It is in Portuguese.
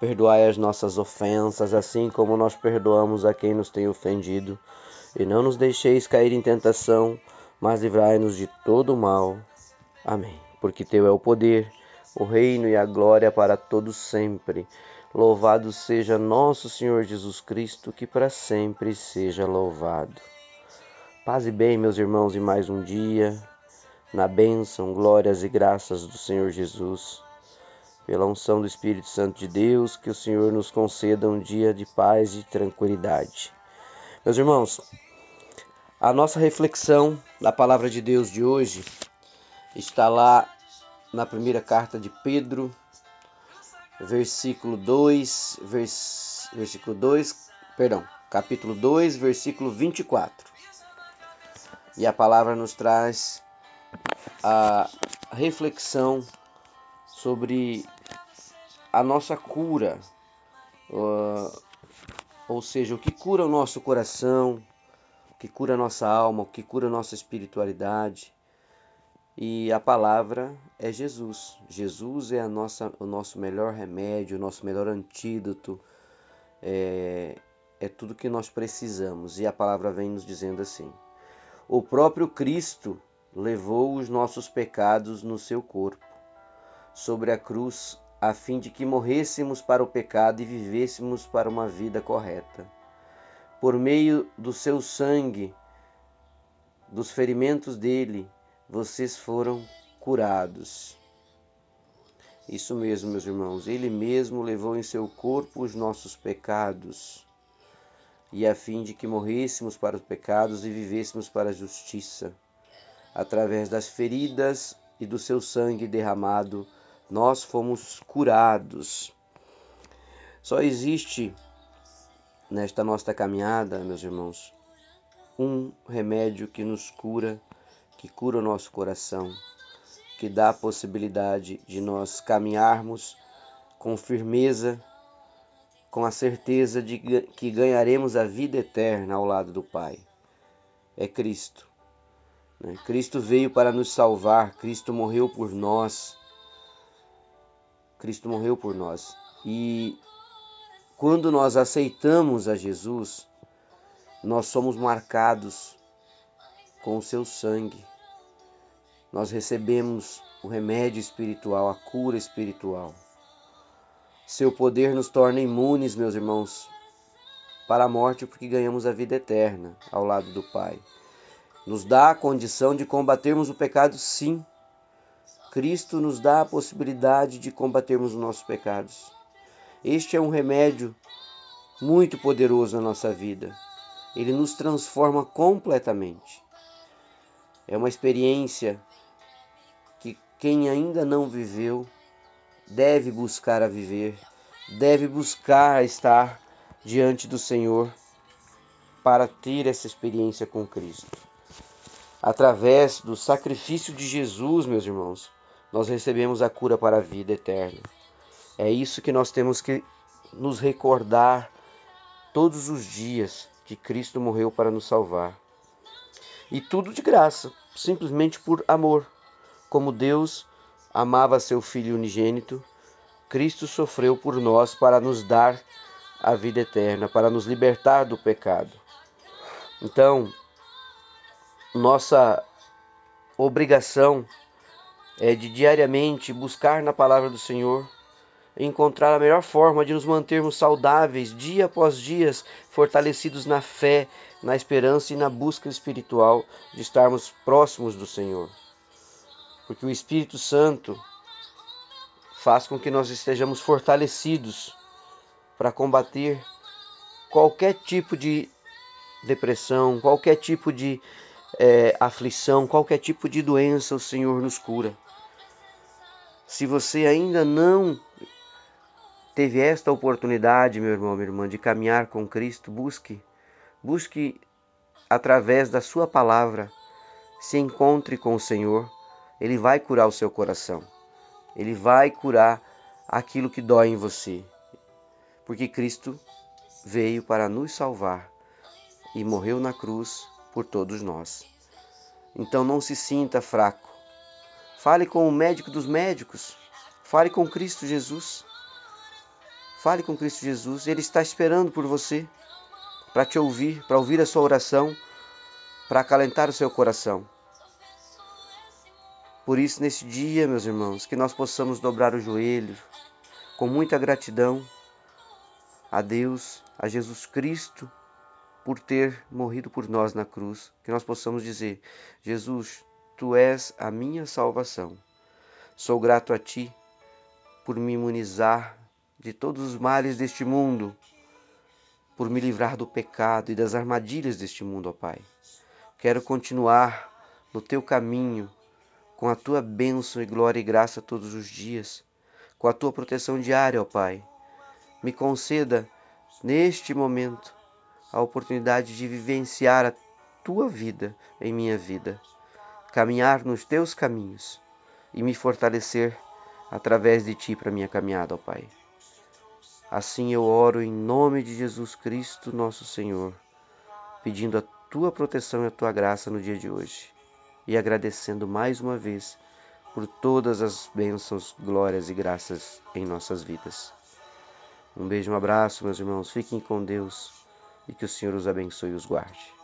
Perdoai as nossas ofensas, assim como nós perdoamos a quem nos tem ofendido. E não nos deixeis cair em tentação, mas livrai-nos de todo o mal. Amém. Porque Teu é o poder, o reino e a glória para todos sempre. Louvado seja nosso Senhor Jesus Cristo, que para sempre seja louvado. Paz e bem, meus irmãos, e mais um dia, na bênção, glórias e graças do Senhor Jesus pela unção do Espírito Santo de Deus, que o Senhor nos conceda um dia de paz e tranquilidade. Meus irmãos, a nossa reflexão da palavra de Deus de hoje está lá na primeira carta de Pedro, versículo 2, vers, versículo 2, perdão, capítulo 2, versículo 24. E a palavra nos traz a reflexão sobre a nossa cura, uh, ou seja, o que cura o nosso coração, o que cura a nossa alma, o que cura a nossa espiritualidade. E a palavra é Jesus. Jesus é a nossa, o nosso melhor remédio, o nosso melhor antídoto, é, é tudo que nós precisamos. E a palavra vem nos dizendo assim: O próprio Cristo levou os nossos pecados no seu corpo sobre a cruz, a fim de que morrêssemos para o pecado e vivêssemos para uma vida correta. Por meio do seu sangue, dos ferimentos dele, vocês foram curados. Isso mesmo, meus irmãos, ele mesmo levou em seu corpo os nossos pecados, e a fim de que morrêssemos para os pecados e vivêssemos para a justiça. Através das feridas e do seu sangue derramado, nós fomos curados. Só existe nesta nossa caminhada, meus irmãos, um remédio que nos cura, que cura o nosso coração, que dá a possibilidade de nós caminharmos com firmeza, com a certeza de que ganharemos a vida eterna ao lado do Pai. É Cristo. Né? Cristo veio para nos salvar, Cristo morreu por nós. Cristo morreu por nós. E quando nós aceitamos a Jesus, nós somos marcados com o seu sangue. Nós recebemos o remédio espiritual, a cura espiritual. Seu poder nos torna imunes, meus irmãos, para a morte, porque ganhamos a vida eterna ao lado do Pai. Nos dá a condição de combatermos o pecado, sim, Cristo nos dá a possibilidade de combatermos os nossos pecados. Este é um remédio muito poderoso na nossa vida. Ele nos transforma completamente. É uma experiência que quem ainda não viveu deve buscar a viver, deve buscar estar diante do Senhor para ter essa experiência com Cristo. Através do sacrifício de Jesus, meus irmãos, nós recebemos a cura para a vida eterna. É isso que nós temos que nos recordar todos os dias que Cristo morreu para nos salvar. E tudo de graça, simplesmente por amor. Como Deus amava seu Filho unigênito, Cristo sofreu por nós para nos dar a vida eterna, para nos libertar do pecado. Então, nossa obrigação é de diariamente buscar na palavra do Senhor, encontrar a melhor forma de nos mantermos saudáveis dia após dia, fortalecidos na fé, na esperança e na busca espiritual de estarmos próximos do Senhor. Porque o Espírito Santo faz com que nós estejamos fortalecidos para combater qualquer tipo de depressão, qualquer tipo de é, aflição, qualquer tipo de doença, o Senhor nos cura. Se você ainda não teve esta oportunidade, meu irmão, minha irmã, de caminhar com Cristo, busque, busque através da sua palavra, se encontre com o Senhor, ele vai curar o seu coração. Ele vai curar aquilo que dói em você. Porque Cristo veio para nos salvar e morreu na cruz por todos nós. Então não se sinta fraco. Fale com o médico dos médicos. Fale com Cristo Jesus. Fale com Cristo Jesus. Ele está esperando por você para te ouvir, para ouvir a sua oração, para acalentar o seu coração. Por isso, nesse dia, meus irmãos, que nós possamos dobrar o joelho com muita gratidão a Deus, a Jesus Cristo, por ter morrido por nós na cruz, que nós possamos dizer: Jesus, tu és a minha salvação. Sou grato a ti por me imunizar de todos os males deste mundo, por me livrar do pecado e das armadilhas deste mundo, ó Pai. Quero continuar no teu caminho, com a tua bênção e glória e graça todos os dias, com a tua proteção diária, ó Pai. Me conceda, neste momento, a oportunidade de vivenciar a tua vida em minha vida, caminhar nos teus caminhos e me fortalecer através de ti para minha caminhada, ó Pai. Assim eu oro em nome de Jesus Cristo, nosso Senhor, pedindo a tua proteção e a tua graça no dia de hoje e agradecendo mais uma vez por todas as bênçãos, glórias e graças em nossas vidas. Um beijo, um abraço, meus irmãos. Fiquem com Deus e que o Senhor os abençoe e os guarde.